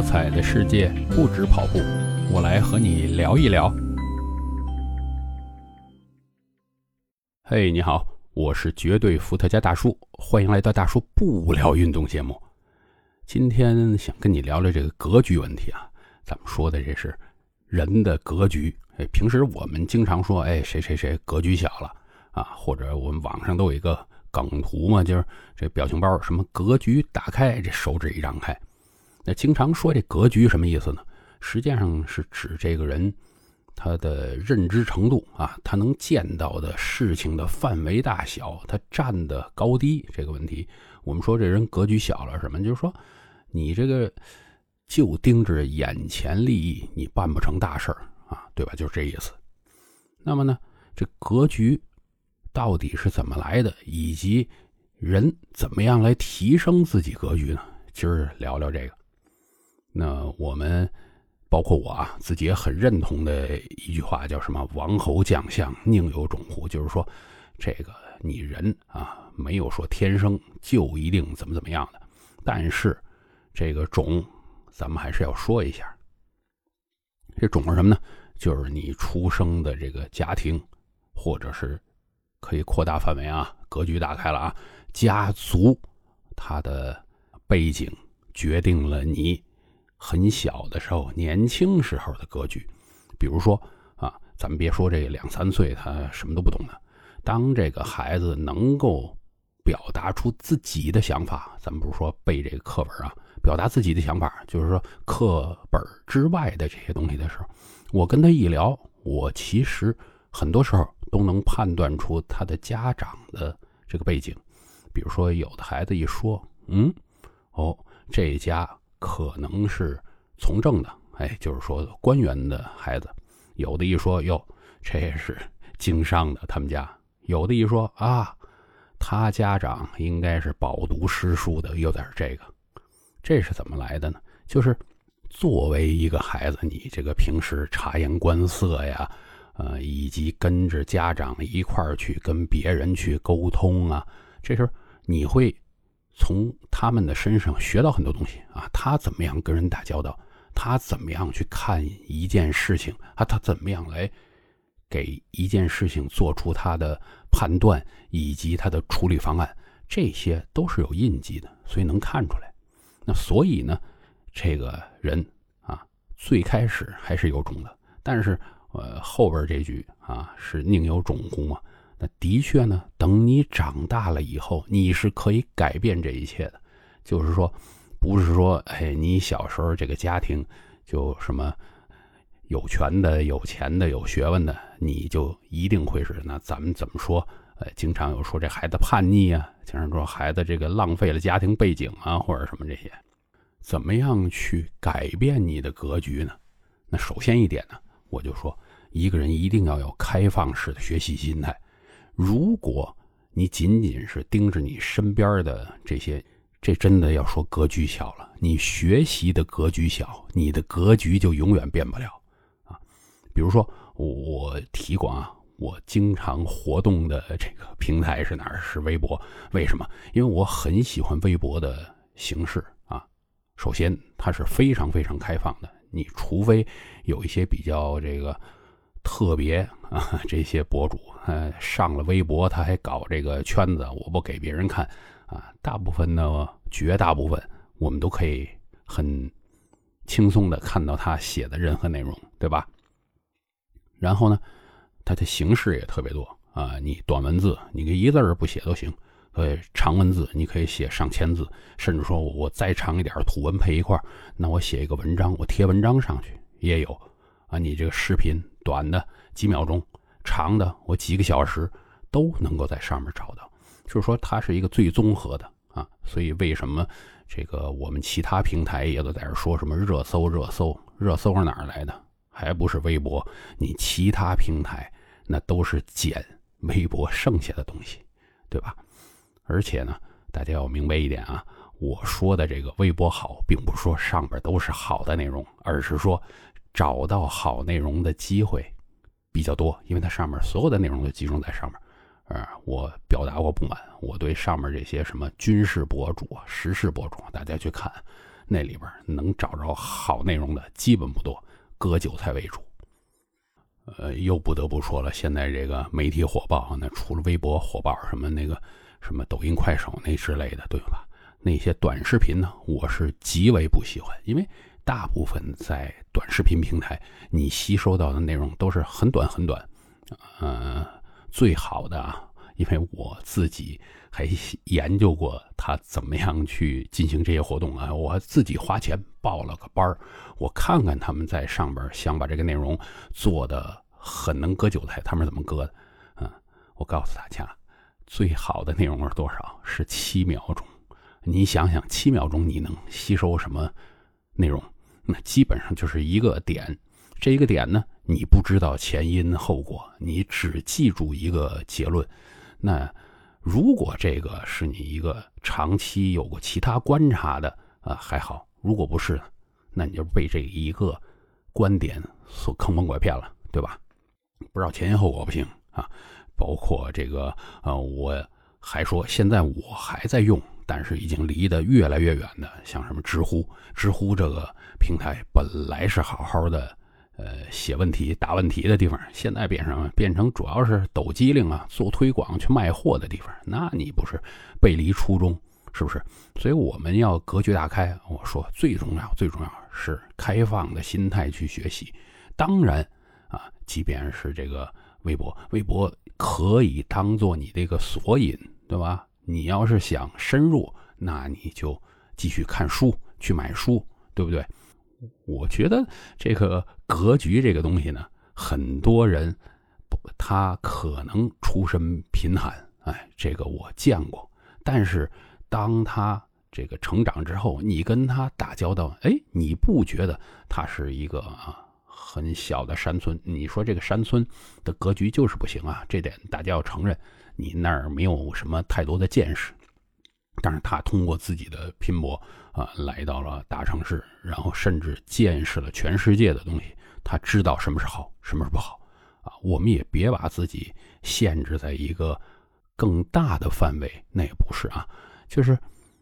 多彩的世界不止跑步，我来和你聊一聊。嘿，你好，我是绝对伏特加大叔，欢迎来到大叔不聊运动节目。今天想跟你聊聊这个格局问题啊，咱们说的这是人的格局。哎，平时我们经常说，哎，谁谁谁格局小了啊，或者我们网上都有一个梗图嘛，就是这表情包，什么格局打开，这手指一张开。那经常说这格局什么意思呢？实际上是指这个人他的认知程度啊，他能见到的事情的范围大小，他站的高低这个问题。我们说这人格局小了，什么？就是说你这个就盯着眼前利益，你办不成大事儿啊，对吧？就是这意思。那么呢，这格局到底是怎么来的？以及人怎么样来提升自己格局呢？今儿聊聊这个。那我们包括我啊，自己也很认同的一句话，叫什么“王侯将相宁有种乎”，就是说，这个你人啊，没有说天生就一定怎么怎么样的，但是这个种，咱们还是要说一下。这种是什么呢？就是你出生的这个家庭，或者是可以扩大范围啊，格局打开了啊，家族它的背景决定了你。很小的时候，年轻时候的格局，比如说啊，咱们别说这两三岁他什么都不懂的，当这个孩子能够表达出自己的想法，咱们不是说背这个课本啊，表达自己的想法，就是说课本之外的这些东西的时候，我跟他一聊，我其实很多时候都能判断出他的家长的这个背景，比如说有的孩子一说，嗯，哦，这家。可能是从政的，哎，就是说官员的孩子，有的一说哟，这是经商的，他们家；有的一说啊，他家长应该是饱读诗书的，有点这个。这是怎么来的呢？就是作为一个孩子，你这个平时察言观色呀，呃，以及跟着家长一块儿去跟别人去沟通啊，这时候你会。从他们的身上学到很多东西啊，他怎么样跟人打交道，他怎么样去看一件事情啊，他怎么样来给一件事情做出他的判断以及他的处理方案，这些都是有印记的，所以能看出来。那所以呢，这个人啊，最开始还是有种的，但是呃后边这句啊是宁有种乎嘛。那的确呢，等你长大了以后，你是可以改变这一切的。就是说，不是说，哎，你小时候这个家庭就什么有权的、有钱的、有学问的，你就一定会是那？咱们怎么说？呃，经常有说这孩子叛逆啊，经常说孩子这个浪费了家庭背景啊，或者什么这些。怎么样去改变你的格局呢？那首先一点呢，我就说，一个人一定要有开放式的学习心态。如果你仅仅是盯着你身边的这些，这真的要说格局小了。你学习的格局小，你的格局就永远变不了啊。比如说，我提过啊，我经常活动的这个平台是哪儿？是微博。为什么？因为我很喜欢微博的形式啊。首先，它是非常非常开放的，你除非有一些比较这个。特别啊，这些博主，呃，上了微博，他还搞这个圈子，我不给别人看啊。大部分呢，绝大部分，我们都可以很轻松的看到他写的任何内容，对吧？然后呢，他的形式也特别多啊。你短文字，你个一字儿不写都行；呃，长文字，你可以写上千字，甚至说我再长一点，图文配一块那我写一个文章，我贴文章上去也有啊。你这个视频。短的几秒钟，长的我几个小时都能够在上面找到，就是说它是一个最综合的啊。所以为什么这个我们其他平台也都在这说什么热搜？热搜？热搜是哪儿来的？还不是微博？你其他平台那都是捡微博剩下的东西，对吧？而且呢，大家要明白一点啊，我说的这个微博好，并不是说上边都是好的内容，而是说。找到好内容的机会比较多，因为它上面所有的内容都集中在上面。呃，我表达过不满，我对上面这些什么军事博主、时事博主，大家去看，那里边能找着好内容的基本不多，割韭菜为主。呃，又不得不说了，现在这个媒体火爆，那除了微博火爆，什么那个什么抖音、快手那之类的，对吧？那些短视频呢，我是极为不喜欢，因为大部分在短视频平台，你吸收到的内容都是很短很短。呃，最好的啊，因为我自己还研究过他怎么样去进行这些活动啊，我自己花钱报了个班儿，我看看他们在上边想把这个内容做的很能割韭菜，他们怎么割的？嗯，我告诉大家，最好的内容是多少？是七秒钟。你想想，七秒钟你能吸收什么内容？那基本上就是一个点。这一个点呢，你不知道前因后果，你只记住一个结论。那如果这个是你一个长期有过其他观察的啊，还好；如果不是，那你就被这一个观点所坑蒙拐骗了，对吧？不知道前因后果不行啊。包括这个呃，我还说现在我还在用。但是已经离得越来越远的，像什么知乎，知乎这个平台本来是好好的，呃，写问题、答问题的地方，现在变成变成主要是抖机灵啊、做推广去卖货的地方，那你不是背离初衷，是不是？所以我们要格局打开。我说最重要、最重要是开放的心态去学习。当然啊，即便是这个微博，微博可以当做你这个索引，对吧？你要是想深入，那你就继续看书，去买书，对不对？我觉得这个格局这个东西呢，很多人他可能出身贫寒，哎，这个我见过。但是当他这个成长之后，你跟他打交道，哎，你不觉得他是一个啊很小的山村？你说这个山村的格局就是不行啊，这点大家要承认。你那儿没有什么太多的见识，但是他通过自己的拼搏啊，来到了大城市，然后甚至见识了全世界的东西。他知道什么是好，什么是不好啊。我们也别把自己限制在一个更大的范围，那也不是啊。就是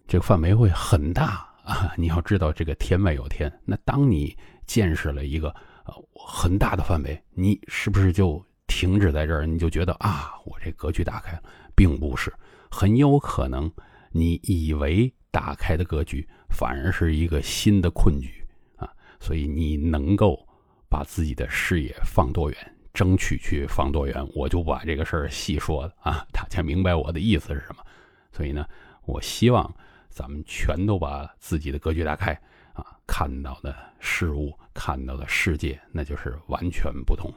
这个范围会很大啊。你要知道，这个天外有天。那当你见识了一个呃很大的范围，你是不是就？停止在这儿，你就觉得啊，我这格局打开了，并不是，很有可能你以为打开的格局，反而是一个新的困局啊。所以你能够把自己的视野放多远，争取去放多远，我就把这个事儿细说了啊，大家明白我的意思是什么？所以呢，我希望咱们全都把自己的格局打开啊，看到的事物，看到的世界，那就是完全不同。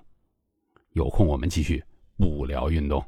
有空我们继续不聊运动。